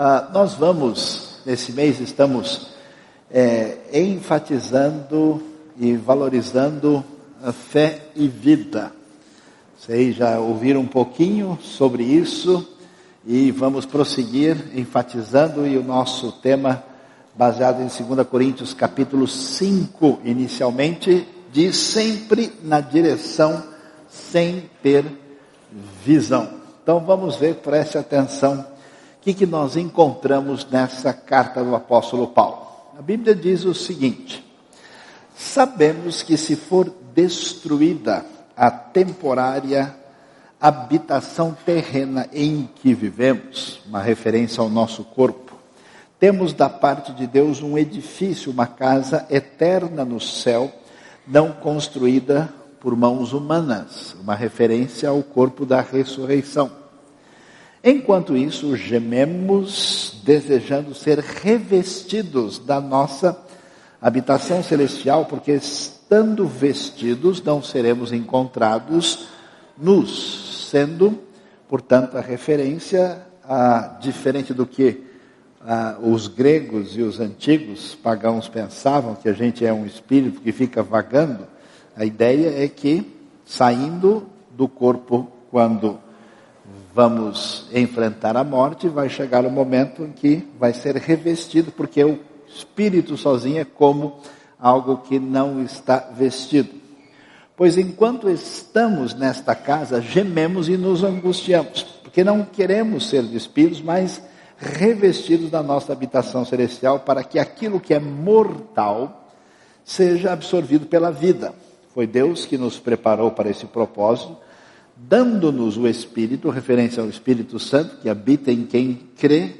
Uh, nós vamos, nesse mês, estamos é, enfatizando e valorizando a fé e vida. Vocês já ouviram um pouquinho sobre isso e vamos prosseguir enfatizando e o nosso tema baseado em 2 Coríntios capítulo 5, inicialmente, diz sempre na direção sem ter visão. Então vamos ver, preste atenção, o que, que nós encontramos nessa carta do apóstolo Paulo. A Bíblia diz o seguinte: Sabemos que se for destruída a temporária habitação terrena em que vivemos, uma referência ao nosso corpo, temos da parte de Deus um edifício, uma casa eterna no céu, não construída por mãos humanas, uma referência ao corpo da ressurreição. Enquanto isso, gememos desejando ser revestidos da nossa habitação celestial, porque estando vestidos não seremos encontrados nus, sendo, portanto, a referência a, diferente do que a, os gregos e os antigos pagãos pensavam que a gente é um espírito que fica vagando. A ideia é que saindo do corpo quando vamos enfrentar a morte, vai chegar o momento em que vai ser revestido, porque o espírito sozinho é como algo que não está vestido. Pois enquanto estamos nesta casa, gememos e nos angustiamos, porque não queremos ser despidos, mas revestidos da nossa habitação celestial, para que aquilo que é mortal seja absorvido pela vida. Foi Deus que nos preparou para esse propósito dando-nos o Espírito, referência ao Espírito Santo, que habita em quem crê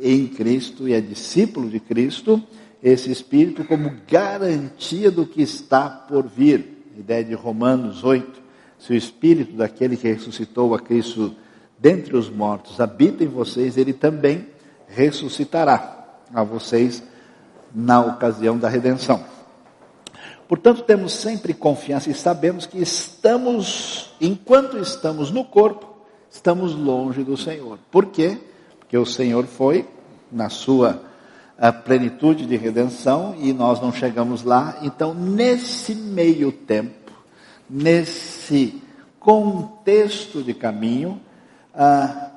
em Cristo e é discípulo de Cristo, esse Espírito como garantia do que está por vir. Ideia de Romanos 8. Se o Espírito daquele que ressuscitou a Cristo dentre os mortos habita em vocês, ele também ressuscitará a vocês na ocasião da redenção. Portanto, temos sempre confiança e sabemos que estamos, enquanto estamos no corpo, estamos longe do Senhor. Por quê? Porque o Senhor foi na sua plenitude de redenção e nós não chegamos lá. Então, nesse meio tempo, nesse contexto de caminho, ah,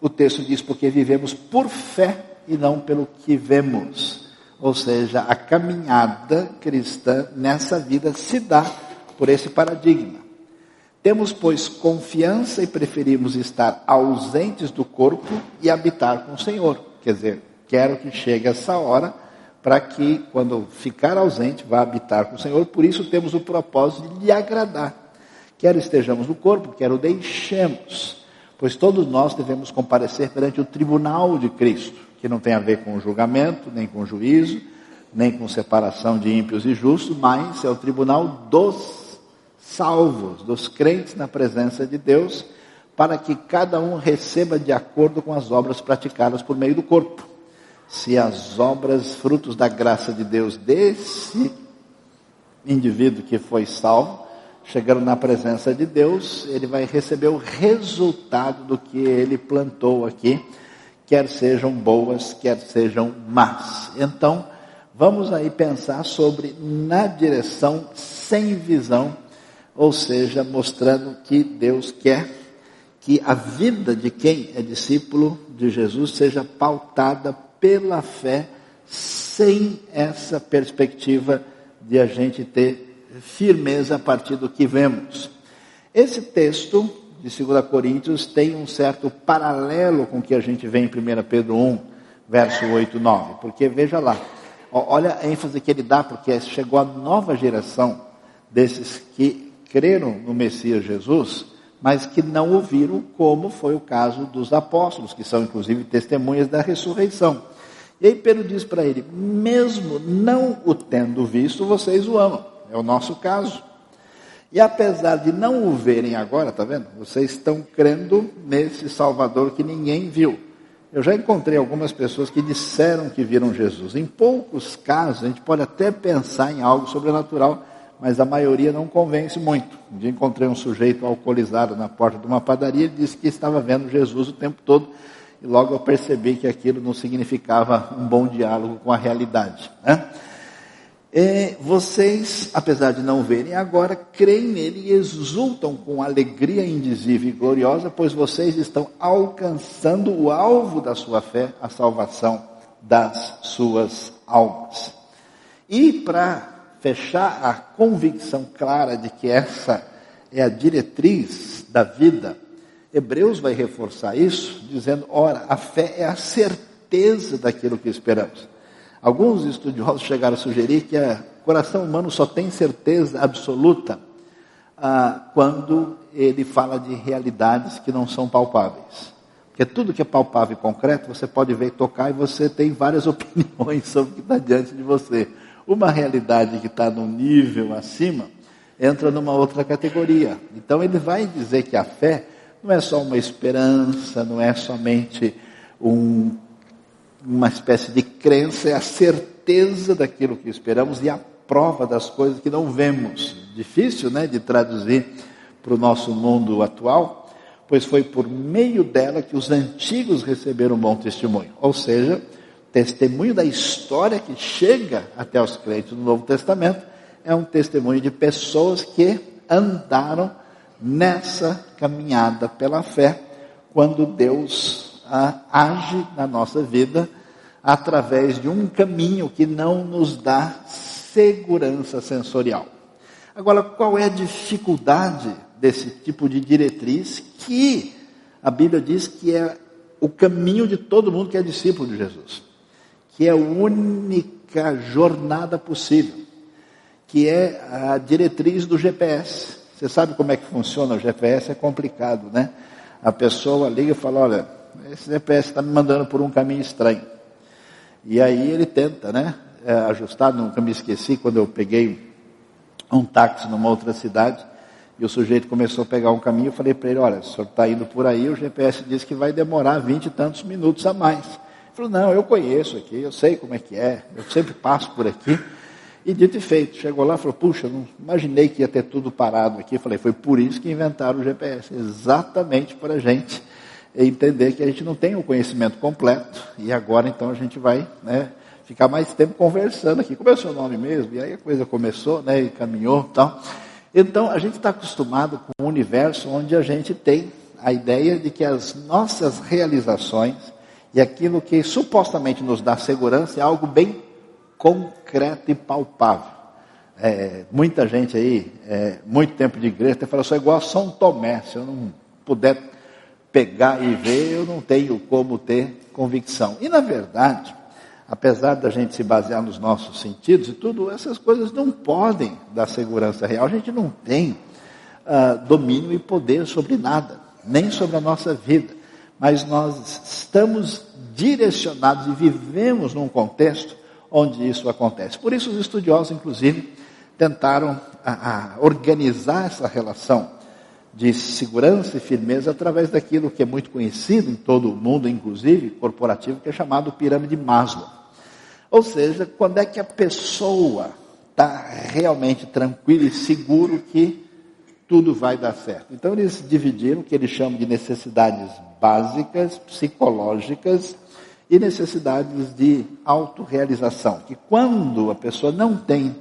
o texto diz: porque vivemos por fé e não pelo que vemos. Ou seja, a caminhada cristã nessa vida se dá por esse paradigma. Temos, pois, confiança e preferimos estar ausentes do corpo e habitar com o Senhor. Quer dizer, quero que chegue essa hora para que, quando ficar ausente, vá habitar com o Senhor. Por isso temos o propósito de lhe agradar. Quer estejamos no corpo, quer o deixemos. Pois todos nós devemos comparecer perante o tribunal de Cristo que não tem a ver com julgamento, nem com juízo, nem com separação de ímpios e justos, mas é o tribunal dos salvos, dos crentes na presença de Deus, para que cada um receba de acordo com as obras praticadas por meio do corpo. Se as obras, frutos da graça de Deus desse indivíduo que foi salvo, chegando na presença de Deus, ele vai receber o resultado do que ele plantou aqui quer sejam boas, quer sejam más. Então, vamos aí pensar sobre na direção sem visão, ou seja, mostrando que Deus quer que a vida de quem é discípulo de Jesus seja pautada pela fé, sem essa perspectiva de a gente ter firmeza a partir do que vemos. Esse texto de 2 Coríntios tem um certo paralelo com o que a gente vê em 1 Pedro 1, verso 8 e 9. Porque veja lá, olha a ênfase que ele dá, porque chegou a nova geração desses que creram no Messias Jesus, mas que não ouviram, como foi o caso dos apóstolos, que são inclusive testemunhas da ressurreição. E aí Pedro diz para ele: mesmo não o tendo visto, vocês o amam. É o nosso caso. E apesar de não o verem agora, tá vendo? Vocês estão crendo nesse Salvador que ninguém viu. Eu já encontrei algumas pessoas que disseram que viram Jesus. Em poucos casos, a gente pode até pensar em algo sobrenatural, mas a maioria não convence muito. Um dia encontrei um sujeito alcoolizado na porta de uma padaria e disse que estava vendo Jesus o tempo todo. e logo eu percebi que aquilo não significava um bom diálogo com a realidade. Né? E vocês, apesar de não verem agora, creem nele e exultam com alegria indizível e gloriosa, pois vocês estão alcançando o alvo da sua fé, a salvação das suas almas. E para fechar a convicção clara de que essa é a diretriz da vida, Hebreus vai reforçar isso, dizendo: ora, a fé é a certeza daquilo que esperamos. Alguns estudiosos chegaram a sugerir que o coração humano só tem certeza absoluta ah, quando ele fala de realidades que não são palpáveis. Porque tudo que é palpável e concreto, você pode ver e tocar e você tem várias opiniões sobre o que está diante de você. Uma realidade que está num nível acima entra numa outra categoria. Então ele vai dizer que a fé não é só uma esperança, não é somente um, uma espécie de crença, é a certeza daquilo que esperamos e a prova das coisas que não vemos. Difícil, né, de traduzir para o nosso mundo atual, pois foi por meio dela que os antigos receberam bom testemunho. Ou seja, testemunho da história que chega até os crentes do Novo Testamento é um testemunho de pessoas que andaram nessa caminhada pela fé, quando Deus ah, age na nossa vida através de um caminho que não nos dá segurança sensorial. Agora, qual é a dificuldade desse tipo de diretriz que a Bíblia diz que é o caminho de todo mundo que é discípulo de Jesus? que é a única jornada possível, que é a diretriz do GPS. Você sabe como é que funciona o GPS? É complicado, né? A pessoa liga e fala: Olha, esse GPS está me mandando por um caminho estranho. E aí ele tenta, né? É, ajustar, nunca me esqueci quando eu peguei um táxi numa outra cidade e o sujeito começou a pegar um caminho. Eu falei para ele: Olha, o senhor está indo por aí, o GPS diz que vai demorar vinte e tantos minutos a mais falou, não, eu conheço aqui, eu sei como é que é, eu sempre passo por aqui. E dito e feito, chegou lá e falou, puxa, não imaginei que ia ter tudo parado aqui. falei, foi por isso que inventaram o GPS, exatamente para a gente entender que a gente não tem o conhecimento completo. E agora então a gente vai né, ficar mais tempo conversando aqui. Como é o seu nome mesmo? E aí a coisa começou, né, e caminhou e tal. Então a gente está acostumado com um universo onde a gente tem a ideia de que as nossas realizações e aquilo que supostamente nos dá segurança é algo bem concreto e palpável. É, muita gente aí, é, muito tempo de igreja, até fala, sou igual a São Tomé, se eu não puder pegar e ver, eu não tenho como ter convicção. E na verdade, apesar da gente se basear nos nossos sentidos e tudo, essas coisas não podem dar segurança real. A gente não tem uh, domínio e poder sobre nada, nem sobre a nossa vida mas nós estamos direcionados e vivemos num contexto onde isso acontece. Por isso, os estudiosos, inclusive, tentaram a, a organizar essa relação de segurança e firmeza através daquilo que é muito conhecido em todo o mundo, inclusive corporativo, que é chamado pirâmide Maslow. Ou seja, quando é que a pessoa está realmente tranquila e seguro que tudo vai dar certo. Então eles dividiram o que eles chamam de necessidades básicas, psicológicas e necessidades de autorrealização. Que quando a pessoa não tem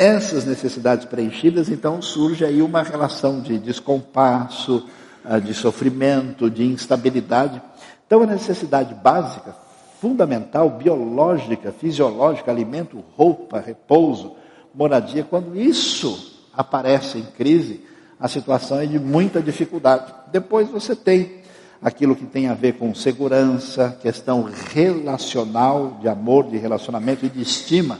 essas necessidades preenchidas, então surge aí uma relação de descompasso, ah, de sofrimento, de instabilidade. Então a necessidade básica, fundamental, biológica, fisiológica, alimento, roupa, repouso, moradia, quando isso aparece em crise, a situação é de muita dificuldade. Depois você tem aquilo que tem a ver com segurança, questão relacional, de amor, de relacionamento e de estima,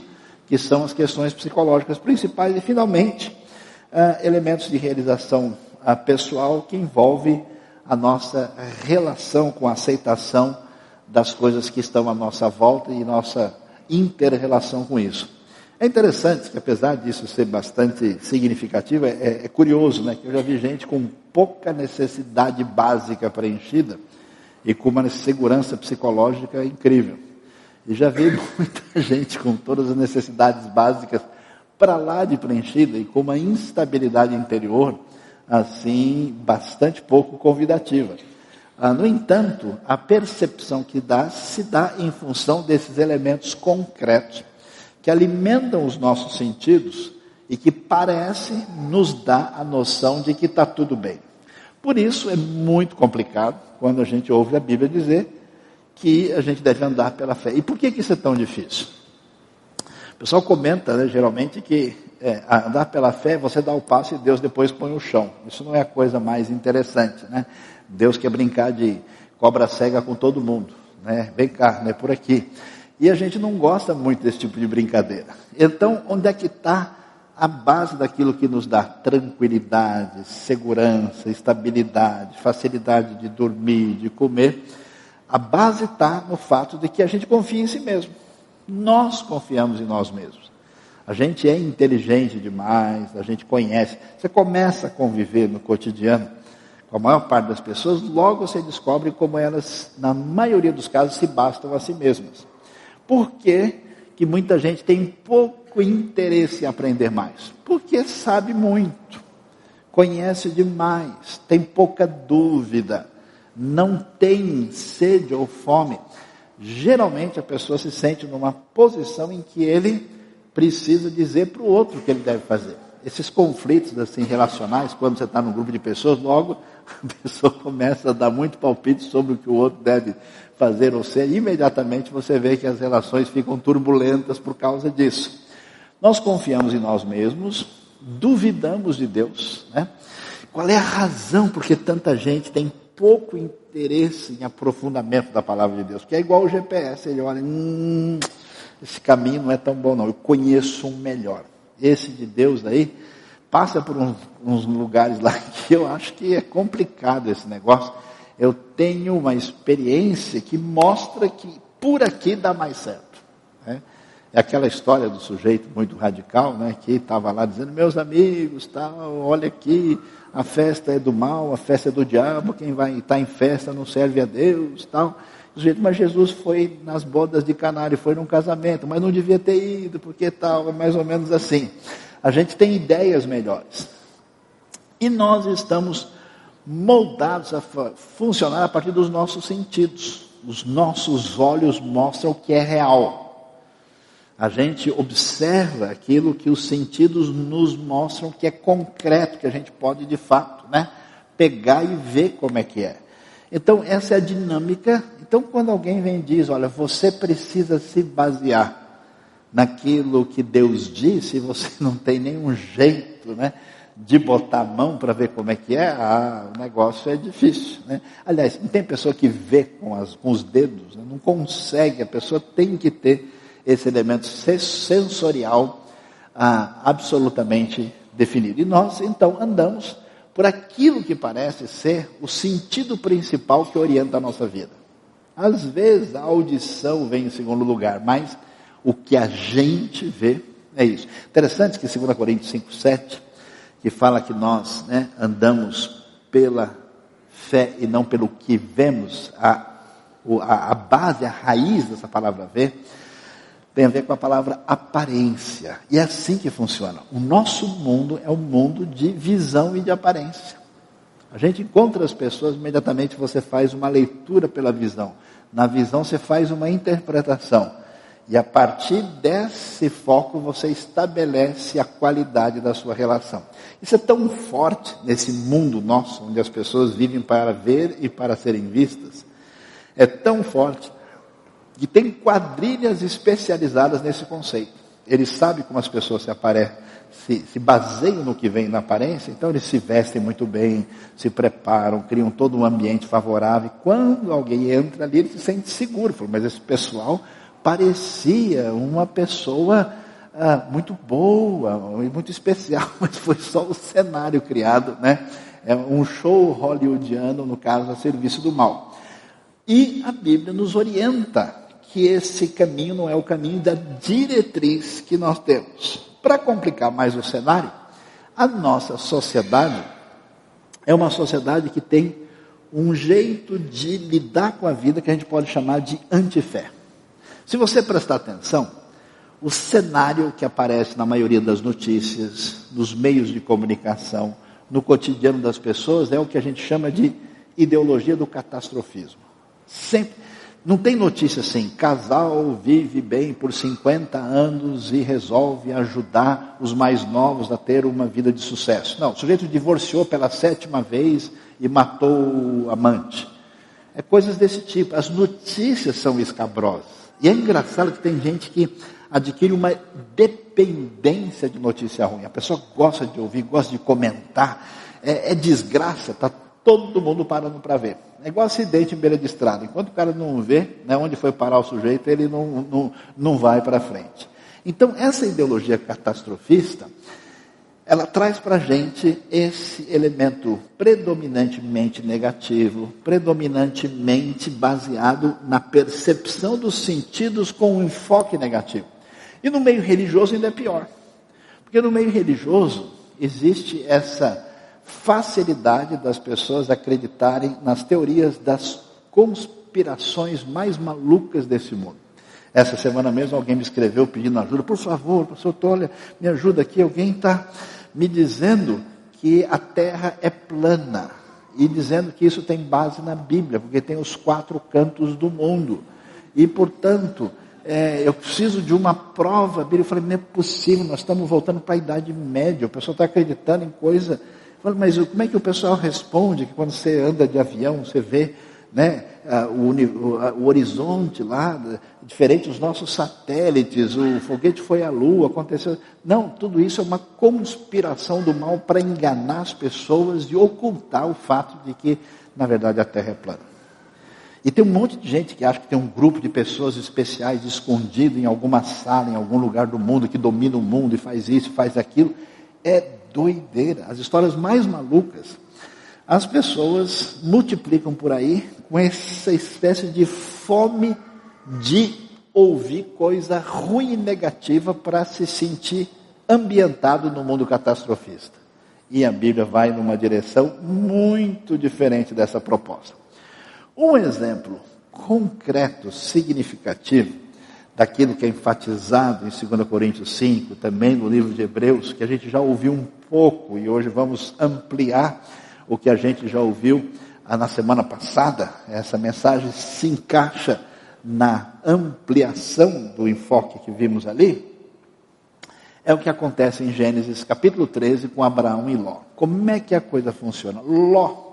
que são as questões psicológicas principais, e finalmente, uh, elementos de realização uh, pessoal que envolve a nossa relação com a aceitação das coisas que estão à nossa volta e nossa inter-relação com isso. É interessante que, apesar disso ser bastante significativo, é, é, curioso, né? Que eu já vi gente com pouca necessidade básica preenchida e com uma segurança psicológica incrível. E já vi muita gente com todas as necessidades básicas para lá de preenchida e com uma instabilidade interior, assim, bastante pouco convidativa. Ah, no entanto, a percepção que dá se dá em função desses elementos concretos que alimentam os nossos sentidos e que parece nos dar a noção de que está tudo bem. Por isso é muito complicado quando a gente ouve a Bíblia dizer que a gente deve andar pela fé. E por que, que isso é tão difícil? O pessoal comenta, né, geralmente, que é, andar pela fé, você dá o passo e Deus depois põe o chão. Isso não é a coisa mais interessante, né? Deus quer brincar de cobra cega com todo mundo, né? Vem cá, né? Por aqui. E a gente não gosta muito desse tipo de brincadeira. Então, onde é que está a base daquilo que nos dá tranquilidade, segurança, estabilidade, facilidade de dormir, de comer? A base está no fato de que a gente confia em si mesmo. Nós confiamos em nós mesmos. A gente é inteligente demais, a gente conhece. Você começa a conviver no cotidiano com a maior parte das pessoas, logo você descobre como elas, na maioria dos casos, se bastam a si mesmas. Por que, que muita gente tem pouco interesse em aprender mais? Porque sabe muito, conhece demais, tem pouca dúvida, não tem sede ou fome. Geralmente a pessoa se sente numa posição em que ele precisa dizer para o outro o que ele deve fazer. Esses conflitos assim relacionais, quando você está num grupo de pessoas, logo a pessoa começa a dar muito palpite sobre o que o outro deve fazer ou ser, imediatamente você vê que as relações ficam turbulentas por causa disso. Nós confiamos em nós mesmos, duvidamos de Deus, né? Qual é a razão porque tanta gente tem pouco interesse em aprofundamento da palavra de Deus? Porque é igual o GPS, ele olha, hum, esse caminho não é tão bom não, eu conheço um melhor. Esse de Deus daí, passa por uns, uns lugares lá que eu acho que é complicado esse negócio. Eu tenho uma experiência que mostra que por aqui dá mais certo. Né? É aquela história do sujeito muito radical, né, que estava lá dizendo, meus amigos, tal, olha aqui, a festa é do mal, a festa é do diabo, quem vai estar em festa não serve a Deus, tal mas Jesus foi nas bodas de Canário, foi num casamento, mas não devia ter ido, porque tal, é mais ou menos assim. A gente tem ideias melhores. E nós estamos moldados a funcionar a partir dos nossos sentidos. Os nossos olhos mostram o que é real. A gente observa aquilo que os sentidos nos mostram que é concreto, que a gente pode de fato, né, pegar e ver como é que é. Então, essa é a dinâmica. Então, quando alguém vem e diz: Olha, você precisa se basear naquilo que Deus disse, e você não tem nenhum jeito né, de botar a mão para ver como é que é, ah, o negócio é difícil. Né? Aliás, não tem pessoa que vê com, as, com os dedos, né? não consegue, a pessoa tem que ter esse elemento sensorial ah, absolutamente definido. E nós, então, andamos por aquilo que parece ser o sentido principal que orienta a nossa vida. Às vezes a audição vem em segundo lugar, mas o que a gente vê é isso. Interessante que 2 Coríntios 5, 7, que fala que nós né, andamos pela fé e não pelo que vemos, a, a, a base, a raiz dessa palavra ver, tem a ver com a palavra aparência. E é assim que funciona. O nosso mundo é um mundo de visão e de aparência. A gente encontra as pessoas, imediatamente você faz uma leitura pela visão. Na visão você faz uma interpretação. E a partir desse foco você estabelece a qualidade da sua relação. Isso é tão forte nesse mundo nosso, onde as pessoas vivem para ver e para serem vistas. É tão forte que tem quadrilhas especializadas nesse conceito. Ele sabe como as pessoas se aparecem, se, se, baseiam no que vem na aparência, então eles se vestem muito bem, se preparam, criam todo um ambiente favorável. E quando alguém entra ali, ele se sente seguro. Fala, mas esse pessoal parecia uma pessoa ah, muito boa, muito especial, mas foi só o cenário criado, né? É um show hollywoodiano, no caso, a serviço do mal. E a Bíblia nos orienta que esse caminho não é o caminho da diretriz que nós temos. Para complicar mais o cenário, a nossa sociedade é uma sociedade que tem um jeito de lidar com a vida que a gente pode chamar de antifé. Se você prestar atenção, o cenário que aparece na maioria das notícias, nos meios de comunicação, no cotidiano das pessoas, é o que a gente chama de ideologia do catastrofismo. Sempre. Não tem notícia assim, casal vive bem por 50 anos e resolve ajudar os mais novos a ter uma vida de sucesso. Não, o sujeito divorciou pela sétima vez e matou o amante. É coisas desse tipo. As notícias são escabrosas. E é engraçado que tem gente que adquire uma dependência de notícia ruim. A pessoa gosta de ouvir, gosta de comentar. É, é desgraça, está todo mundo parando para ver. É igual acidente em beira de estrada. Enquanto o cara não vê né, onde foi parar o sujeito, ele não, não, não vai para frente. Então, essa ideologia catastrofista, ela traz para a gente esse elemento predominantemente negativo, predominantemente baseado na percepção dos sentidos com um enfoque negativo. E no meio religioso ainda é pior. Porque no meio religioso existe essa facilidade das pessoas acreditarem nas teorias das conspirações mais malucas desse mundo. Essa semana mesmo alguém me escreveu pedindo ajuda. Por favor, pastor Tolia, me ajuda aqui. Alguém está me dizendo que a terra é plana. E dizendo que isso tem base na Bíblia, porque tem os quatro cantos do mundo. E, portanto, é, eu preciso de uma prova. Eu falei, não é possível, nós estamos voltando para a Idade Média. O pessoal está acreditando em coisa Falo, mas como é que o pessoal responde que quando você anda de avião, você vê né, o, o, horizonte lá, diferente dos nossos satélites, o foguete foi à Lua, aconteceu. Não, tudo isso é uma conspiração do mal para enganar as pessoas e ocultar o fato de que, na verdade, a Terra é plana. E tem um monte de gente que acha que tem um grupo de pessoas especiais escondido em alguma sala, em algum lugar do mundo, que domina o mundo e faz isso, faz aquilo. É doideira, as histórias mais malucas, as pessoas multiplicam por aí com essa espécie de fome de ouvir coisa ruim e negativa para se sentir ambientado no mundo catastrofista. E a Bíblia vai numa direção muito diferente dessa proposta. Um exemplo concreto, significativo, daquilo que é enfatizado em 2 Coríntios 5, também no livro de Hebreus, que a gente já ouviu um pouco e hoje vamos ampliar o que a gente já ouviu na semana passada. Essa mensagem se encaixa na ampliação do enfoque que vimos ali. É o que acontece em Gênesis capítulo 13 com Abraão e Ló. Como é que a coisa funciona? Ló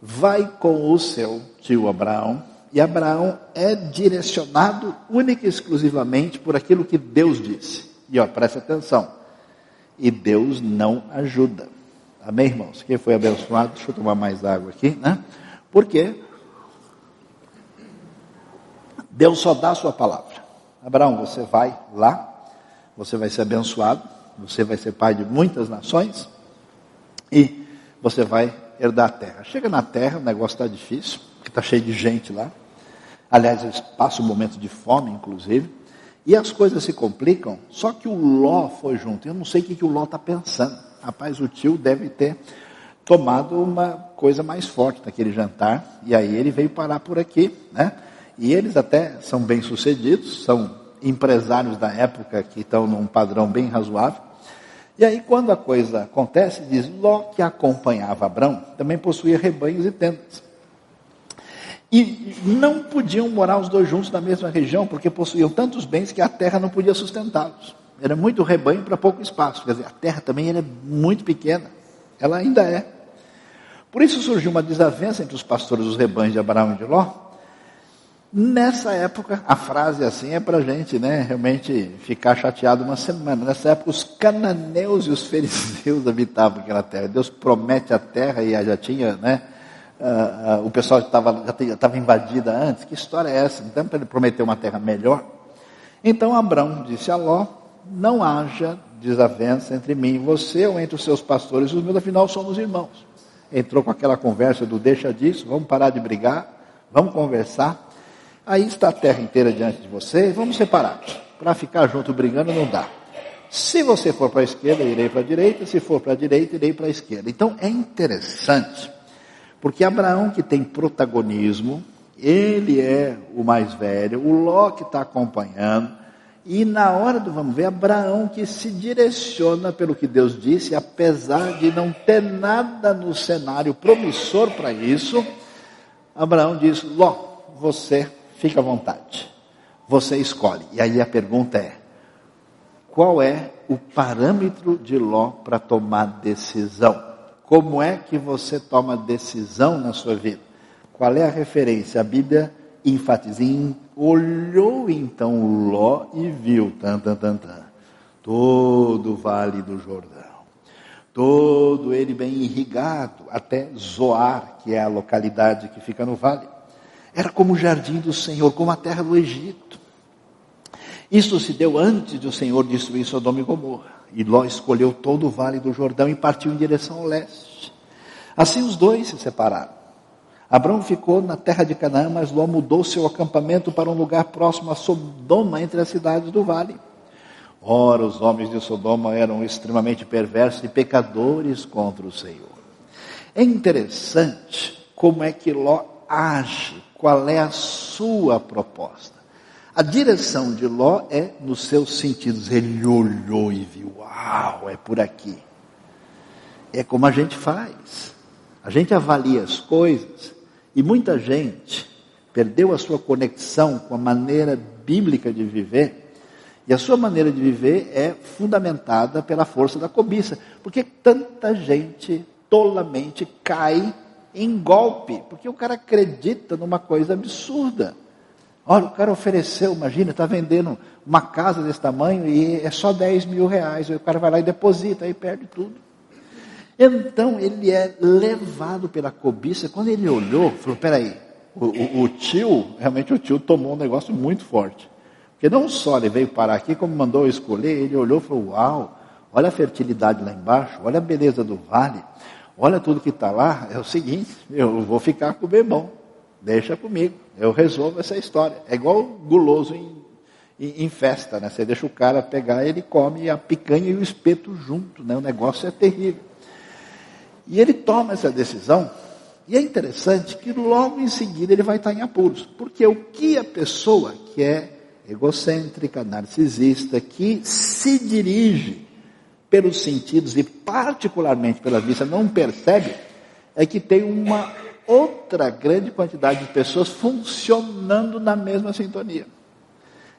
vai com o seu tio Abraão e Abraão é direcionado única e exclusivamente por aquilo que Deus disse. E ó, presta atenção. E Deus não ajuda. Amém, irmãos? Quem foi abençoado? Deixa eu tomar mais água aqui, né? Porque Deus só dá a sua palavra. Abraão, você vai lá, você vai ser abençoado, você vai ser pai de muitas nações e você vai herdar a terra. Chega na terra, o negócio está difícil que está cheio de gente lá. Aliás, eles passam um momento de fome, inclusive. E as coisas se complicam, só que o Ló foi junto. Eu não sei o que, que o Ló está pensando. Rapaz, o tio deve ter tomado uma coisa mais forte naquele jantar. E aí ele veio parar por aqui, né? E eles até são bem sucedidos, são empresários da época que estão num padrão bem razoável. E aí, quando a coisa acontece, diz: Ló que acompanhava Abrão também possuía rebanhos e tendas. E não podiam morar os dois juntos na mesma região, porque possuíam tantos bens que a terra não podia sustentá-los. Era muito rebanho para pouco espaço. Quer dizer, a terra também era muito pequena. Ela ainda é. Por isso surgiu uma desavença entre os pastores dos rebanhos de Abraão e de Ló. Nessa época, a frase assim é para a gente né, realmente ficar chateado uma semana. Nessa época, os cananeus e os fariseus habitavam aquela terra. Deus promete a terra e já tinha né, uh, uh, o pessoal estava, invadida antes. Que história é essa? Então, para ele prometer uma terra melhor. Então Abraão disse a Ló: Não haja desavença entre mim e você, ou entre os seus pastores e os meus, afinal somos irmãos. Entrou com aquela conversa do deixa disso, vamos parar de brigar, vamos conversar. Aí está a terra inteira diante de você, vamos separar. Para ficar junto brigando não dá. Se você for para a esquerda, irei para a direita, se for para a direita, irei para a esquerda. Então é interessante porque Abraão, que tem protagonismo, ele é o mais velho, o Ló que está acompanhando, E na hora do vamos ver, Abraão que se direciona pelo que Deus disse, apesar de não ter nada no cenário promissor para isso, Abraão diz: Ló, você fica à vontade, você escolhe. E aí a pergunta é: qual é o parâmetro de Ló para tomar decisão? Como é que você toma decisão na sua vida? Qual é a referência? A Bíblia enfatiza Olhou então Ló e viu, tan, tan, tan, tan, todo o vale do Jordão, todo ele bem irrigado, até Zoar, que é a localidade que fica no vale. Era como o jardim do Senhor, como a terra do Egito. Isso se deu antes de o Senhor destruir Sodoma e Gomorra. E Ló escolheu todo o vale do Jordão e partiu em direção ao leste. Assim os dois se separaram. Abraão ficou na terra de Canaã, mas Ló mudou seu acampamento para um lugar próximo a Sodoma, entre as cidades do vale. Ora, os homens de Sodoma eram extremamente perversos e pecadores contra o Senhor. É interessante como é que Ló age, qual é a sua proposta. A direção de Ló é nos seus sentidos. Ele olhou e viu, uau, é por aqui. É como a gente faz. A gente avalia as coisas e muita gente perdeu a sua conexão com a maneira bíblica de viver, e a sua maneira de viver é fundamentada pela força da cobiça. Porque tanta gente tolamente cai em golpe, porque o cara acredita numa coisa absurda. Olha, o cara ofereceu, imagina, está vendendo uma casa desse tamanho e é só 10 mil reais. O cara vai lá e deposita, aí perde tudo. Então ele é levado pela cobiça. Quando ele olhou, falou: peraí, o, o, o tio, realmente o tio tomou um negócio muito forte. Porque não só ele veio parar aqui, como mandou eu escolher, ele olhou e falou: Uau, olha a fertilidade lá embaixo, olha a beleza do vale, olha tudo que está lá. É o seguinte: eu vou ficar com o bebão, deixa comigo, eu resolvo essa história. É igual guloso em, em, em, festa, né? Você deixa o cara pegar, ele come a picanha e o espeto junto, né? O negócio é terrível. E ele toma essa decisão, e é interessante que logo em seguida ele vai estar em apuros, porque o que a pessoa que é egocêntrica, narcisista, que se dirige pelos sentidos e particularmente pela vista não percebe, é que tem uma outra grande quantidade de pessoas funcionando na mesma sintonia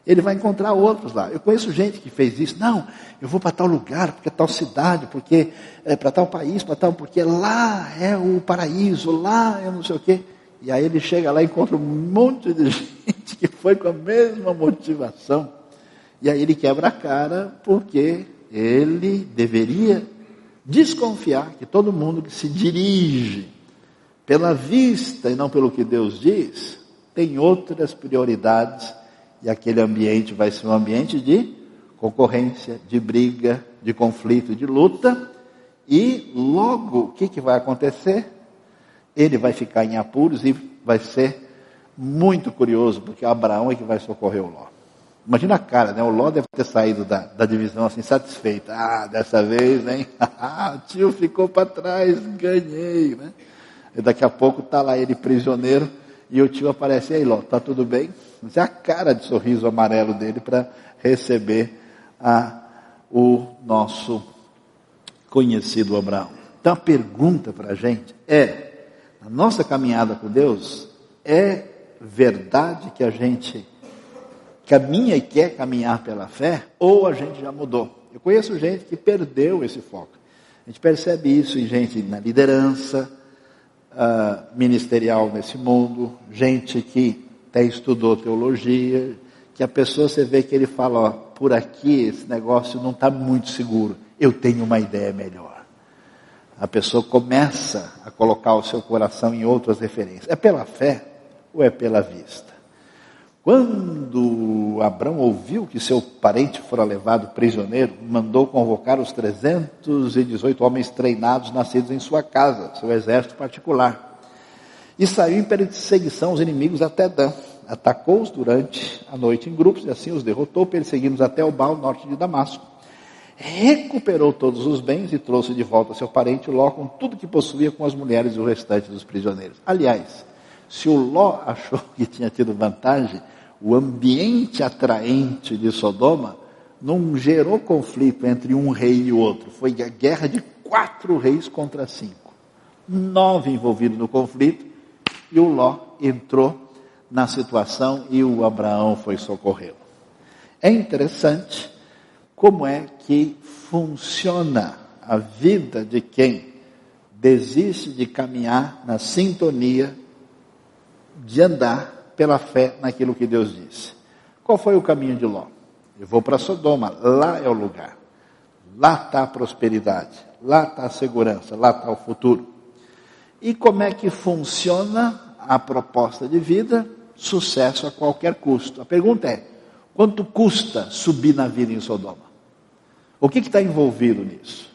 ele vai encontrar outros lá. Eu conheço gente que fez isso. Não, eu vou para tal lugar, porque tal cidade, porque é para tal país, para tal, porque lá é o paraíso, lá é não sei o quê. E aí ele chega lá e encontra um monte de gente que foi com a mesma motivação. E aí ele quebra a cara porque ele deveria desconfiar que todo mundo que se dirige pela vista e não pelo que Deus diz, tem outras prioridades e aquele ambiente vai ser um ambiente de concorrência, de briga, de conflito, de luta. E logo, o que, que vai acontecer? Ele vai ficar em apuros e vai ser muito curioso, porque Abraão é que vai socorrer o Ló. Imagina a cara, né? O Ló deve ter saído da, da divisão assim, satisfeito. Ah, dessa vez, hein? Ah, tio ficou para trás, ganhei, né? E daqui a pouco está lá ele prisioneiro e o tio aparece, e aí Ló, tá tudo bem? Mas é a cara de sorriso amarelo dele para receber a, o nosso conhecido Abraão. Então a pergunta para a gente é, na nossa caminhada com Deus, é verdade que a gente caminha e quer caminhar pela fé, ou a gente já mudou? Eu conheço gente que perdeu esse foco. A gente percebe isso em gente na liderança, uh, ministerial nesse mundo, gente que até estudou teologia, que a pessoa você vê que ele fala, ó, por aqui esse negócio não está muito seguro, eu tenho uma ideia melhor. A pessoa começa a colocar o seu coração em outras referências. É pela fé ou é pela vista? Quando Abraão ouviu que seu parente fora levado prisioneiro, mandou convocar os 318 homens treinados nascidos em sua casa, seu exército particular e saiu em perseguição aos inimigos até Dan. Atacou-os durante a noite em grupos e assim os derrotou, perseguindo-os até o Baal, norte de Damasco. Recuperou todos os bens e trouxe de volta seu parente Ló com tudo que possuía com as mulheres e o restante dos prisioneiros. Aliás, se o Ló achou que tinha tido vantagem, o ambiente atraente de Sodoma não gerou conflito entre um rei e outro. Foi a guerra de quatro reis contra cinco. Nove envolvidos no conflito e o Ló entrou na situação e o Abraão foi socorrê-lo. É interessante como é que funciona a vida de quem desiste de caminhar na sintonia de andar pela fé naquilo que Deus disse. Qual foi o caminho de Ló? Eu vou para Sodoma, lá é o lugar. Lá está a prosperidade, lá está a segurança, lá está o futuro. E como é que funciona a proposta de vida? Sucesso a qualquer custo. A pergunta é: quanto custa subir na vida em Sodoma? O que está envolvido nisso?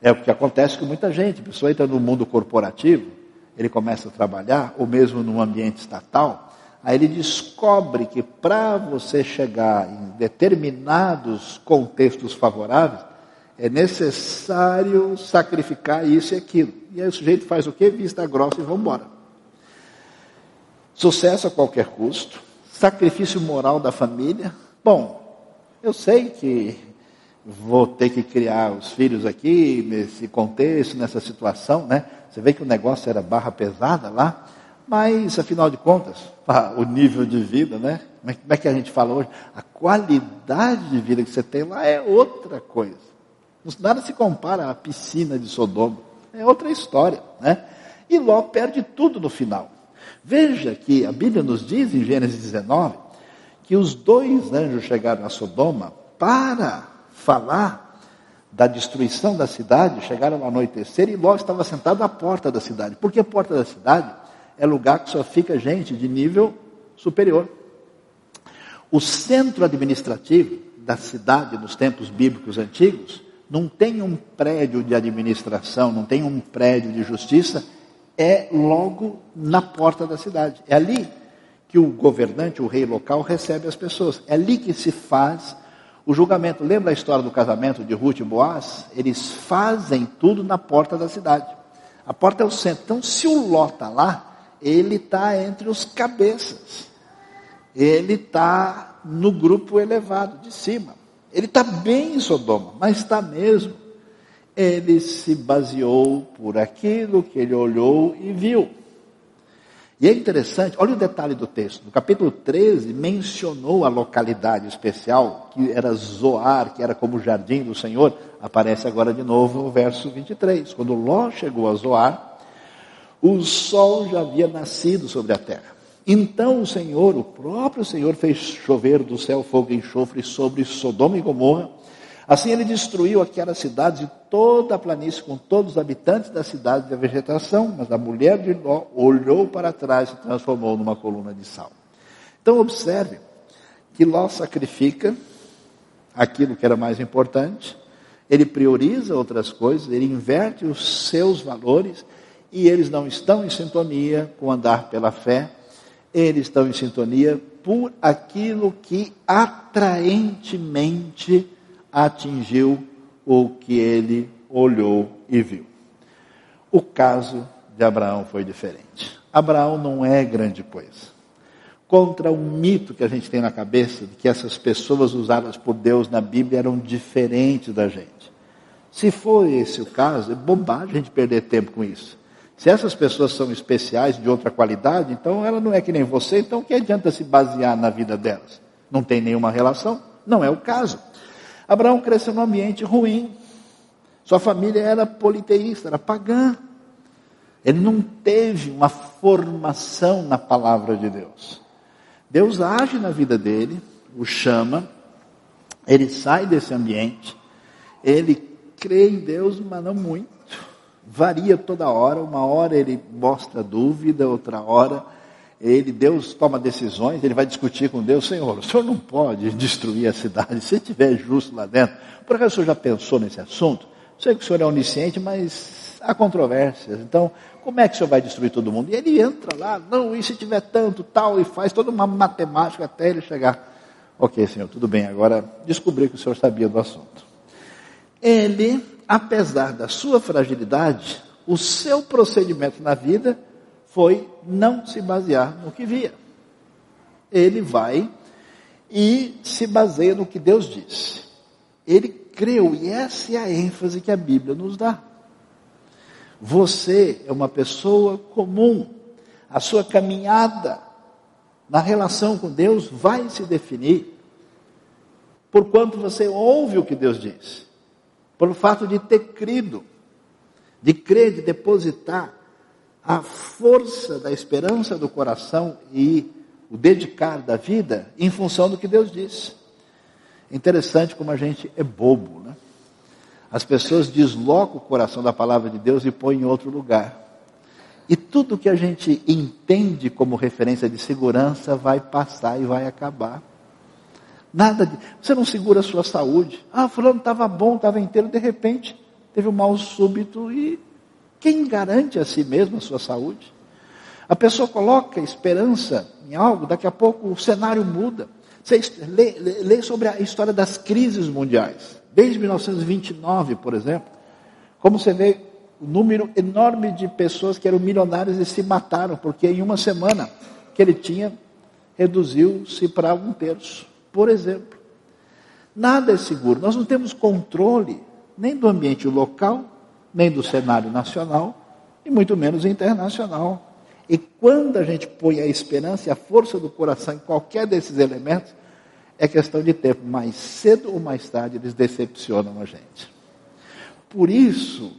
É o que acontece com muita gente. A pessoa entra no mundo corporativo, ele começa a trabalhar, ou mesmo num ambiente estatal, Aí ele descobre que para você chegar em determinados contextos favoráveis, é necessário sacrificar isso e aquilo. E aí o sujeito faz o quê? Vista grossa e vamos embora. Sucesso a qualquer custo, sacrifício moral da família. Bom, eu sei que vou ter que criar os filhos aqui nesse contexto, nessa situação, né? Você vê que o negócio era barra pesada lá. Mas, afinal de contas, o nível de vida, né? Como é que a gente fala hoje? A qualidade de vida que você tem lá é outra coisa. Nada se compara à piscina de Sodoma. É outra história, né? E Ló perde tudo no final. Veja que a Bíblia nos diz em Gênesis 19 que os dois anjos chegaram a Sodoma para falar da destruição da cidade, chegaram ao anoitecer e Ló estava sentado à porta da cidade. Por que porta da cidade? É lugar que só fica gente de nível superior. O centro administrativo da cidade nos tempos bíblicos antigos não tem um prédio de administração, não tem um prédio de justiça, é logo na porta da cidade. É ali que o governante, o rei local, recebe as pessoas. É ali que se faz o julgamento. Lembra a história do casamento de Ruth e Boaz? Eles fazem tudo na porta da cidade. A porta é o centro. Então, se o Ló está lá, ele está entre os cabeças. Ele está no grupo elevado de cima. Ele está bem em Sodoma, mas está mesmo. Ele se baseou por aquilo que ele olhou e viu. E é interessante, olha o detalhe do texto. No capítulo 13, mencionou a localidade especial, que era Zoar, que era como o jardim do Senhor. Aparece agora de novo no verso 23. Quando Ló chegou a Zoar, o sol já havia nascido sobre a terra. Então o Senhor, o próprio Senhor, fez chover do céu fogo e enxofre sobre Sodoma e Gomorra. Assim ele destruiu aquelas cidades e toda a planície com todos os habitantes da cidade e da vegetação, mas a mulher de Ló olhou para trás e transformou numa coluna de sal. Então observe que Ló sacrifica aquilo que era mais importante, ele prioriza outras coisas, ele inverte os seus valores e eles não estão em sintonia com andar pela fé, eles estão em sintonia por aquilo que atraentemente atingiu o que ele olhou e viu. O caso de Abraão foi diferente. Abraão não é grande coisa. Contra o mito que a gente tem na cabeça de que essas pessoas usadas por Deus na Bíblia eram diferentes da gente. Se for esse o caso, é bobagem a gente perder tempo com isso. Se essas pessoas são especiais, de outra qualidade, então ela não é que nem você, então que adianta se basear na vida delas? Não tem nenhuma relação? Não é o caso. Abraão cresceu num ambiente ruim. Sua família era politeísta, era pagã. Ele não teve uma formação na palavra de Deus. Deus age na vida dele, o chama, ele sai desse ambiente, ele crê em Deus, mas não muito varia toda hora, uma hora ele mostra dúvida, outra hora ele, Deus toma decisões, ele vai discutir com Deus, Senhor, o Senhor não pode destruir a cidade, se tiver justo lá dentro. Por acaso o Senhor já pensou nesse assunto? Sei que o Senhor é onisciente, mas há controvérsias. Então, como é que o Senhor vai destruir todo mundo? E ele entra lá, não, e se tiver tanto, tal, e faz toda uma matemática até ele chegar. Ok, Senhor, tudo bem, agora descobri que o Senhor sabia do assunto. Ele apesar da sua fragilidade, o seu procedimento na vida foi não se basear no que via. Ele vai e se baseia no que Deus disse. Ele creu, e essa é a ênfase que a Bíblia nos dá. Você é uma pessoa comum, a sua caminhada na relação com Deus vai se definir por quanto você ouve o que Deus diz, pelo fato de ter crido, de crer, de depositar a força da esperança do coração e o dedicar da vida em função do que Deus disse. Interessante como a gente é bobo, né? As pessoas deslocam o coração da palavra de Deus e põem em outro lugar. E tudo que a gente entende como referência de segurança vai passar e vai acabar. Nada de. Você não segura a sua saúde. Ah, fulano estava bom, estava inteiro, de repente teve um mal súbito e quem garante a si mesmo a sua saúde? A pessoa coloca esperança em algo, daqui a pouco o cenário muda. Você lê, lê, sobre a história das crises mundiais. Desde 1929, por exemplo, como você vê o número enorme de pessoas que eram milionários e se mataram, porque em uma semana que ele tinha, reduziu-se para um terço, por exemplo. Nada é seguro, nós não temos controle nem do ambiente local, nem do cenário nacional, e muito menos internacional. E quando a gente põe a esperança e a força do coração em qualquer desses elementos, é questão de tempo. Mais cedo ou mais tarde, eles decepcionam a gente. Por isso,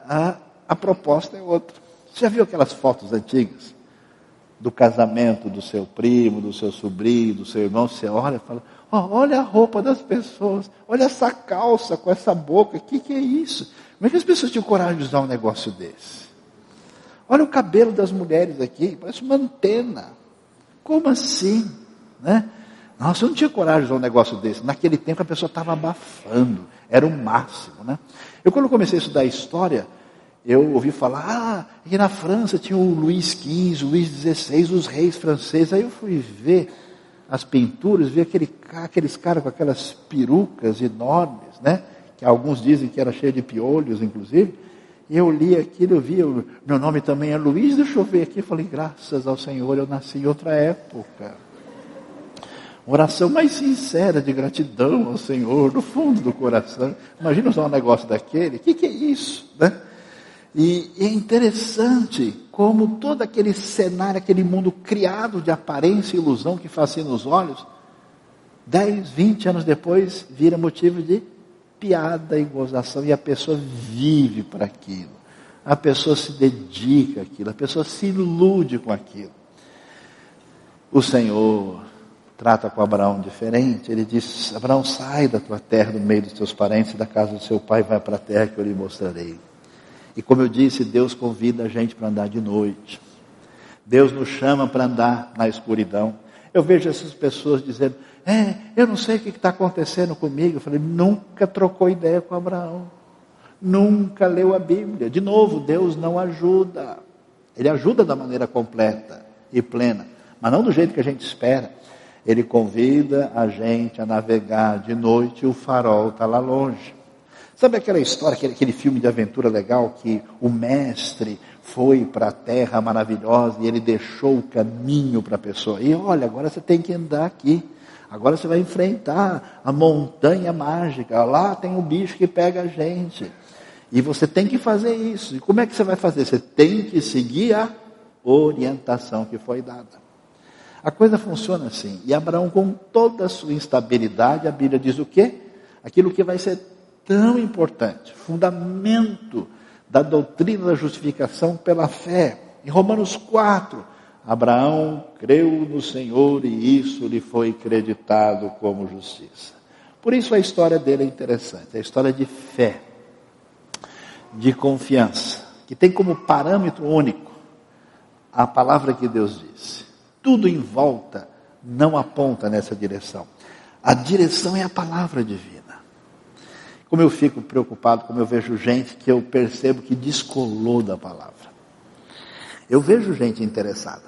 a, a proposta é outra. Você já viu aquelas fotos antigas? Do casamento do seu primo, do seu sobrinho, do seu irmão, você olha e fala, oh, olha a roupa das pessoas, olha essa calça com essa boca, o que, que é isso? Como é que as pessoas tinham coragem de usar um negócio desse? Olha o cabelo das mulheres aqui, parece uma antena. Como assim? Né? Nossa, eu não tinha coragem de usar um negócio desse. Naquele tempo a pessoa estava abafando, era o máximo. Né? Eu, quando comecei a estudar história, eu ouvi falar, ah, aqui na França tinha o Luís XV, o Luís XVI, os reis franceses. Aí eu fui ver as pinturas, vi aquele, aqueles caras com aquelas perucas enormes, né? Que alguns dizem que era cheio de piolhos, inclusive. E eu li aquilo, eu vi, eu, meu nome também é Luiz, deixa eu ver aqui. Eu falei, graças ao Senhor, eu nasci em outra época. Oração mais sincera de gratidão ao Senhor, do fundo do coração. Imagina usar um negócio daquele, o que, que é isso? Né? E é interessante como todo aquele cenário, aquele mundo criado de aparência e ilusão que fascina os olhos, 10, 20 anos depois vira motivo de piada e gozação, e a pessoa vive para aquilo, a pessoa se dedica àquilo, a pessoa se ilude com aquilo. O Senhor trata com Abraão diferente, ele diz: Abraão, sai da tua terra, do meio dos teus parentes, da casa do seu pai, vai para a terra que eu lhe mostrarei. E como eu disse, Deus convida a gente para andar de noite. Deus nos chama para andar na escuridão. Eu vejo essas pessoas dizendo: É, eu não sei o que está acontecendo comigo. Eu falei: Nunca trocou ideia com Abraão. Nunca leu a Bíblia. De novo, Deus não ajuda. Ele ajuda da maneira completa e plena, mas não do jeito que a gente espera. Ele convida a gente a navegar de noite e o farol está lá longe. Sabe aquela história, aquele, aquele filme de aventura legal que o mestre foi para a terra maravilhosa e ele deixou o caminho para a pessoa. E olha, agora você tem que andar aqui. Agora você vai enfrentar a montanha mágica. Lá tem o bicho que pega a gente. E você tem que fazer isso. E como é que você vai fazer? Você tem que seguir a orientação que foi dada. A coisa funciona assim. E Abraão, com toda a sua instabilidade, a Bíblia diz o quê? Aquilo que vai ser tão importante, fundamento da doutrina da justificação pela fé. Em Romanos 4, Abraão creu no Senhor e isso lhe foi creditado como justiça. Por isso a história dele é interessante, é a história de fé, de confiança, que tem como parâmetro único a palavra que Deus disse. Tudo em volta não aponta nessa direção. A direção é a palavra divina. Como eu fico preocupado, como eu vejo gente que eu percebo que descolou da palavra. Eu vejo gente interessada.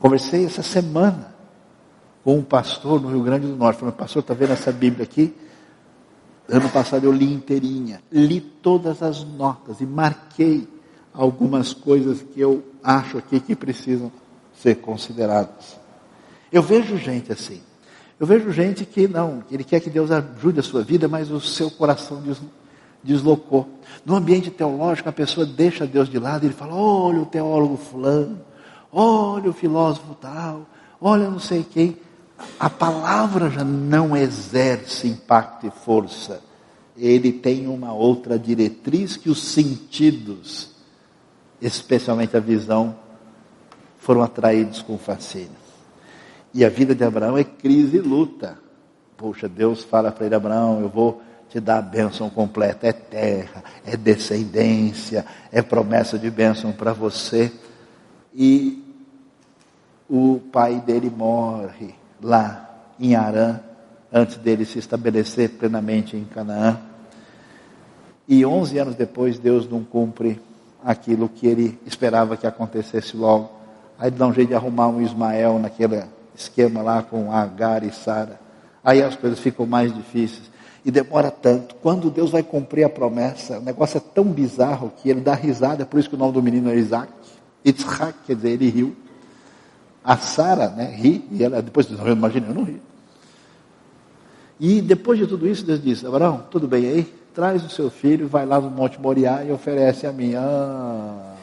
Conversei essa semana com um pastor no Rio Grande do Norte. Falei, pastor, está vendo essa Bíblia aqui? Ano passado eu li inteirinha, li todas as notas e marquei algumas coisas que eu acho aqui que precisam ser consideradas. Eu vejo gente assim. Eu vejo gente que não, ele quer que Deus ajude a sua vida, mas o seu coração deslocou. No ambiente teológico, a pessoa deixa Deus de lado ele fala: olha o teólogo fulano, olha o filósofo tal, olha não sei quem. A palavra já não exerce impacto e força. Ele tem uma outra diretriz que os sentidos, especialmente a visão, foram atraídos com fascínio. E a vida de Abraão é crise e luta. Poxa, Deus fala para ele, Abraão, eu vou te dar a bênção completa. É terra, é descendência, é promessa de bênção para você. E o pai dele morre lá em Arã, antes dele se estabelecer plenamente em Canaã. E 11 anos depois, Deus não cumpre aquilo que ele esperava que acontecesse logo. Aí ele dá um jeito de arrumar um Ismael naquela esquema lá com Agar e Sara. Aí as coisas ficam mais difíceis. E demora tanto. Quando Deus vai cumprir a promessa, o negócio é tão bizarro que ele dá risada, é por isso que o nome do menino é Isaac. Yitzhak, quer dizer, ele riu. A Sara, né, ri, e ela depois diz, imagina, eu não ri. E depois de tudo isso, Deus diz, Abraão, tudo bem aí? Traz o seu filho, vai lá no Monte Moriá e oferece a mim. Ah.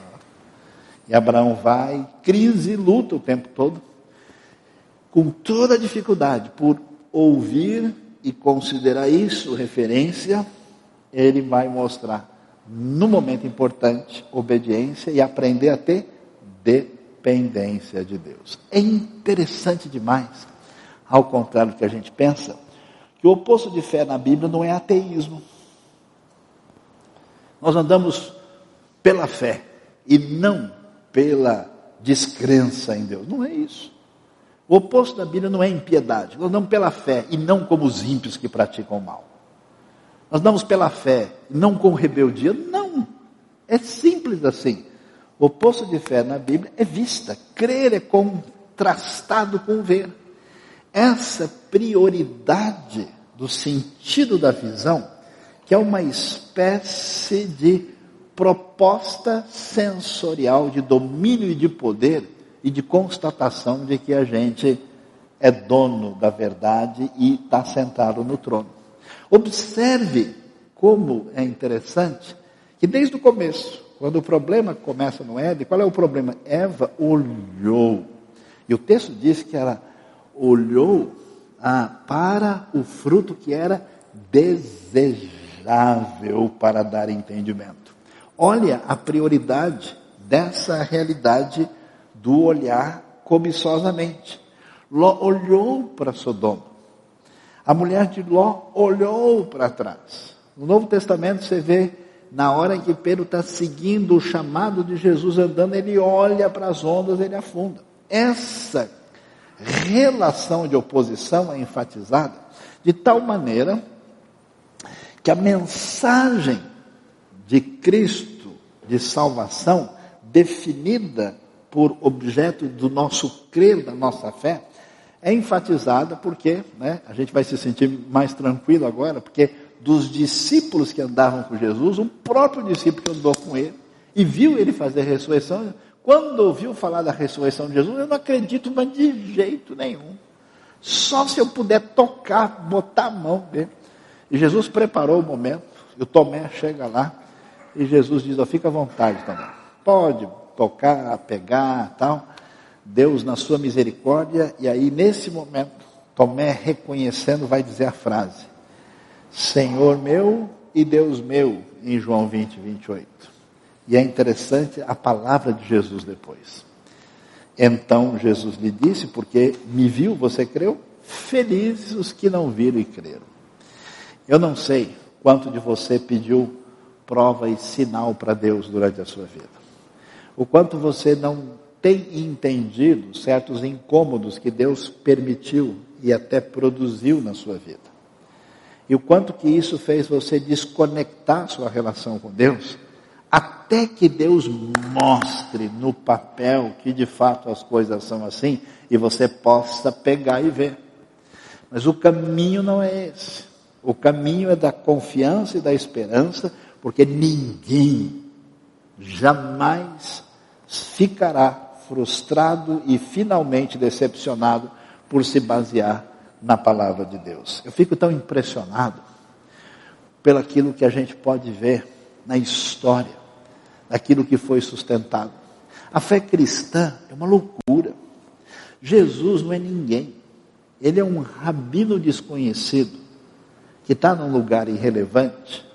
E Abraão vai, crise e luta o tempo todo com toda dificuldade, por ouvir e considerar isso referência, ele vai mostrar, no momento importante, obediência e aprender a ter dependência de Deus. É interessante demais, ao contrário do que a gente pensa, que o oposto de fé na Bíblia não é ateísmo. Nós andamos pela fé e não pela descrença em Deus. Não é isso. O oposto da Bíblia não é impiedade. Nós damos pela fé e não como os ímpios que praticam o mal. Nós damos pela fé e não com rebeldia. Não. É simples assim. O oposto de fé na Bíblia é vista. Crer é contrastado com ver. Essa prioridade do sentido da visão, que é uma espécie de proposta sensorial de domínio e de poder, e de constatação de que a gente é dono da verdade e está sentado no trono. Observe como é interessante que desde o começo, quando o problema começa no Éden, qual é o problema? Eva olhou. E o texto diz que ela olhou ah, para o fruto que era desejável para dar entendimento. Olha a prioridade dessa realidade do olhar cobiçosamente. Ló olhou para Sodoma. A mulher de Ló olhou para trás. No Novo Testamento você vê, na hora em que Pedro está seguindo o chamado de Jesus andando, ele olha para as ondas, ele afunda. Essa relação de oposição é enfatizada de tal maneira que a mensagem de Cristo de salvação, definida por objeto do nosso crer, da nossa fé, é enfatizada porque, né, a gente vai se sentir mais tranquilo agora, porque dos discípulos que andavam com Jesus, o próprio discípulo que andou com ele e viu ele fazer a ressurreição, quando ouviu falar da ressurreição de Jesus, eu não acredito, mas de jeito nenhum. Só se eu puder tocar, botar a mão dele. E Jesus preparou o momento, e o Tomé chega lá, e Jesus diz, oh, fica à vontade, Tomé. Pode tocar, pegar, tal. Deus na sua misericórdia, e aí nesse momento, Tomé reconhecendo vai dizer a frase: Senhor meu e Deus meu, em João 20, 28. E é interessante a palavra de Jesus depois. Então Jesus lhe disse, porque me viu, você creu? Felizes os que não viram e creram. Eu não sei quanto de você pediu prova e sinal para Deus durante a sua vida o quanto você não tem entendido certos incômodos que Deus permitiu e até produziu na sua vida. E o quanto que isso fez você desconectar sua relação com Deus, até que Deus mostre no papel que de fato as coisas são assim e você possa pegar e ver. Mas o caminho não é esse. O caminho é da confiança e da esperança, porque ninguém jamais ficará frustrado e finalmente decepcionado por se basear na palavra de Deus. Eu fico tão impressionado pelo aquilo que a gente pode ver na história, daquilo que foi sustentado. A fé cristã é uma loucura. Jesus não é ninguém. Ele é um rabino desconhecido que está num lugar irrelevante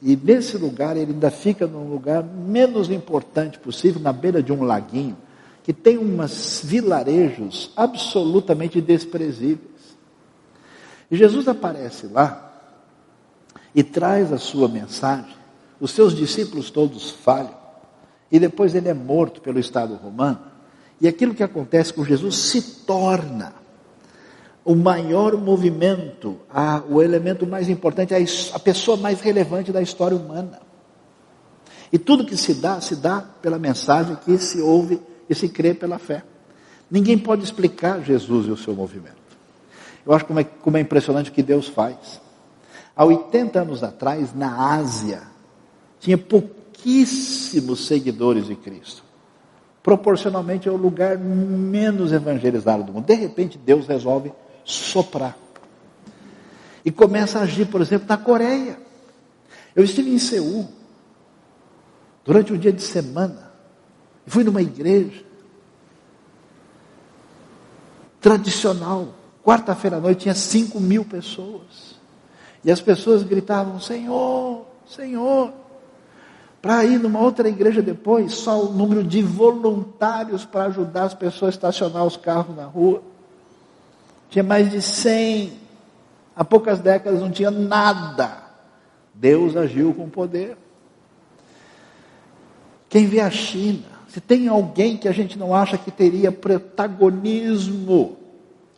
e nesse lugar ele ainda fica num lugar menos importante possível, na beira de um laguinho, que tem umas vilarejos absolutamente desprezíveis. E Jesus aparece lá e traz a sua mensagem. Os seus discípulos todos falham. E depois ele é morto pelo Estado romano. E aquilo que acontece com Jesus se torna o maior movimento, a, o elemento mais importante, a, a pessoa mais relevante da história humana. E tudo que se dá, se dá pela mensagem que se ouve e se crê pela fé. Ninguém pode explicar Jesus e o seu movimento. Eu acho como é, como é impressionante o que Deus faz. Há 80 anos atrás, na Ásia, tinha pouquíssimos seguidores de Cristo. Proporcionalmente é o lugar menos evangelizado do mundo. De repente, Deus resolve soprar. E começa a agir, por exemplo, na Coreia. Eu estive em Seul, durante um dia de semana, fui numa igreja tradicional. Quarta-feira à noite tinha 5 mil pessoas. E as pessoas gritavam: Senhor, Senhor. Para ir numa outra igreja depois, só o número de voluntários para ajudar as pessoas a estacionar os carros na rua. Tinha mais de 100. Há poucas décadas não tinha nada. Deus agiu com poder. Quem vê a China, se tem alguém que a gente não acha que teria protagonismo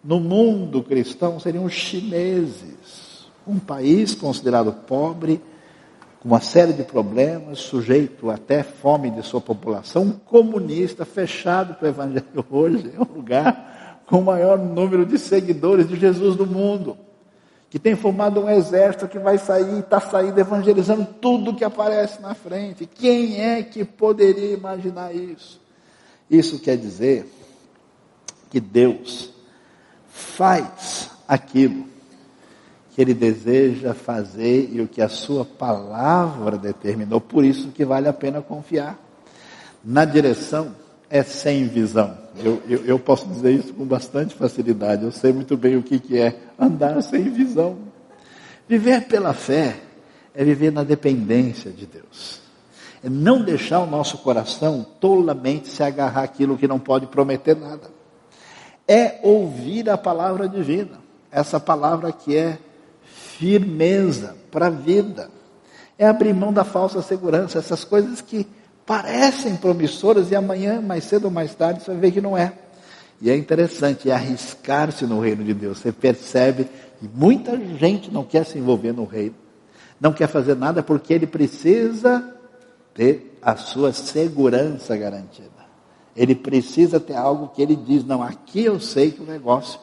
no mundo cristão, seriam os chineses. Um país considerado pobre, com uma série de problemas, sujeito até fome de sua população, um comunista fechado para o evangelho hoje, é um lugar com o maior número de seguidores de Jesus do mundo, que tem formado um exército que vai sair, está saindo evangelizando tudo que aparece na frente. Quem é que poderia imaginar isso? Isso quer dizer que Deus faz aquilo que Ele deseja fazer e o que a Sua palavra determinou. Por isso que vale a pena confiar na direção é sem visão. Eu, eu, eu, posso dizer isso com bastante facilidade. Eu sei muito bem o que, que é andar sem visão. Viver pela fé é viver na dependência de Deus. É não deixar o nosso coração tolamente se agarrar aquilo que não pode prometer nada. É ouvir a palavra divina. Essa palavra que é firmeza para a vida. É abrir mão da falsa segurança, essas coisas que parecem promissoras e amanhã, mais cedo ou mais tarde, você vai ver que não é. E é interessante, é arriscar-se no reino de Deus. Você percebe que muita gente não quer se envolver no reino, não quer fazer nada porque ele precisa ter a sua segurança garantida. Ele precisa ter algo que ele diz: não, aqui eu sei que o negócio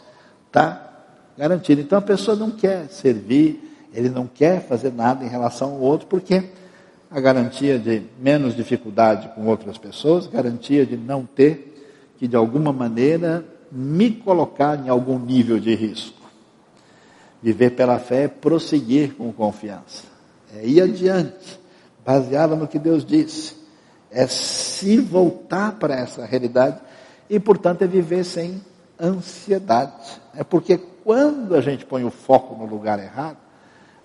está garantido. Então a pessoa não quer servir, ele não quer fazer nada em relação ao outro, porque a garantia de menos dificuldade com outras pessoas, garantia de não ter que de alguma maneira me colocar em algum nível de risco. Viver pela fé é prosseguir com confiança, é ir adiante, baseado no que Deus disse, é se voltar para essa realidade e, portanto, é viver sem ansiedade. É porque quando a gente põe o foco no lugar errado,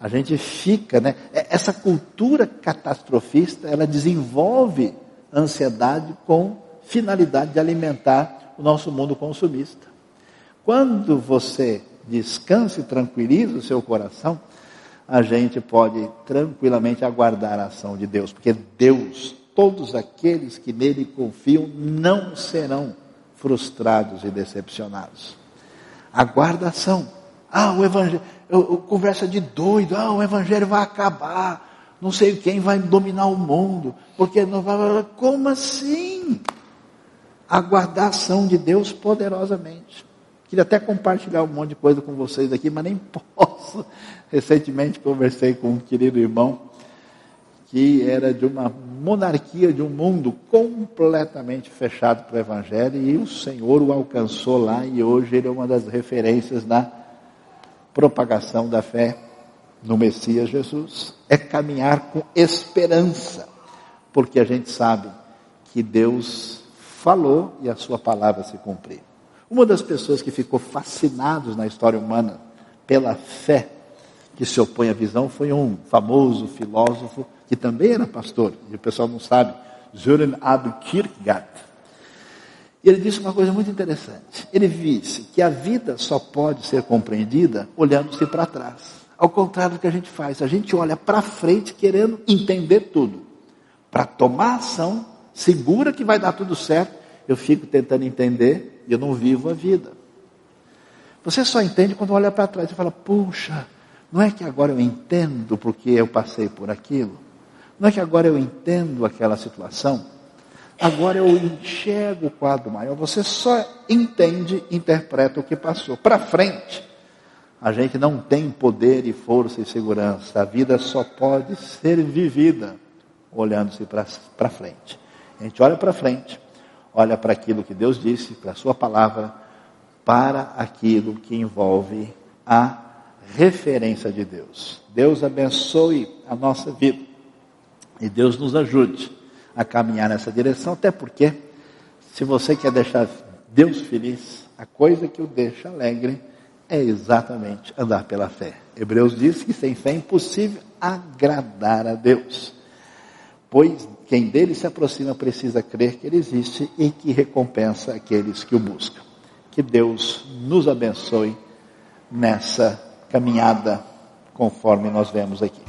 a gente fica, né? É, essa cultura catastrofista, ela desenvolve ansiedade com finalidade de alimentar o nosso mundo consumista. Quando você descansa e tranquiliza o seu coração, a gente pode tranquilamente aguardar a ação de Deus, porque Deus, todos aqueles que nele confiam, não serão frustrados e decepcionados. Aguarda a ação. Ah, o evangelho conversa de doido, ah, o evangelho vai acabar, não sei quem vai dominar o mundo, porque não vai. Como assim? Aguardar a ação de Deus poderosamente. Queria até compartilhar um monte de coisa com vocês aqui, mas nem posso. Recentemente conversei com um querido irmão que era de uma monarquia, de um mundo completamente fechado para o Evangelho, e o Senhor o alcançou lá, e hoje ele é uma das referências na propagação da fé no Messias Jesus. É caminhar com esperança, porque a gente sabe que Deus falou e a sua palavra se cumpriu. Uma das pessoas que ficou fascinados na história humana pela fé que se opõe à visão foi um famoso filósofo que também era pastor, e o pessoal não sabe, Søren Kierkegaard. E ele disse uma coisa muito interessante. Ele disse que a vida só pode ser compreendida olhando-se para trás. Ao contrário do que a gente faz, a gente olha para frente querendo entender tudo. Para tomar ação, segura que vai dar tudo certo, eu fico tentando entender e eu não vivo a vida. Você só entende quando olha para trás e fala: puxa, não é que agora eu entendo porque eu passei por aquilo? Não é que agora eu entendo aquela situação, agora eu enxergo o quadro maior. Você só entende, interpreta o que passou. Para frente, a gente não tem poder e força e segurança. A vida só pode ser vivida olhando-se para frente. A gente olha para frente, olha para aquilo que Deus disse, para a Sua palavra, para aquilo que envolve a referência de Deus. Deus abençoe a nossa vida. E Deus nos ajude a caminhar nessa direção, até porque, se você quer deixar Deus feliz, a coisa que o deixa alegre é exatamente andar pela fé. Hebreus diz que sem fé é impossível agradar a Deus, pois quem dele se aproxima precisa crer que ele existe e que recompensa aqueles que o buscam. Que Deus nos abençoe nessa caminhada conforme nós vemos aqui.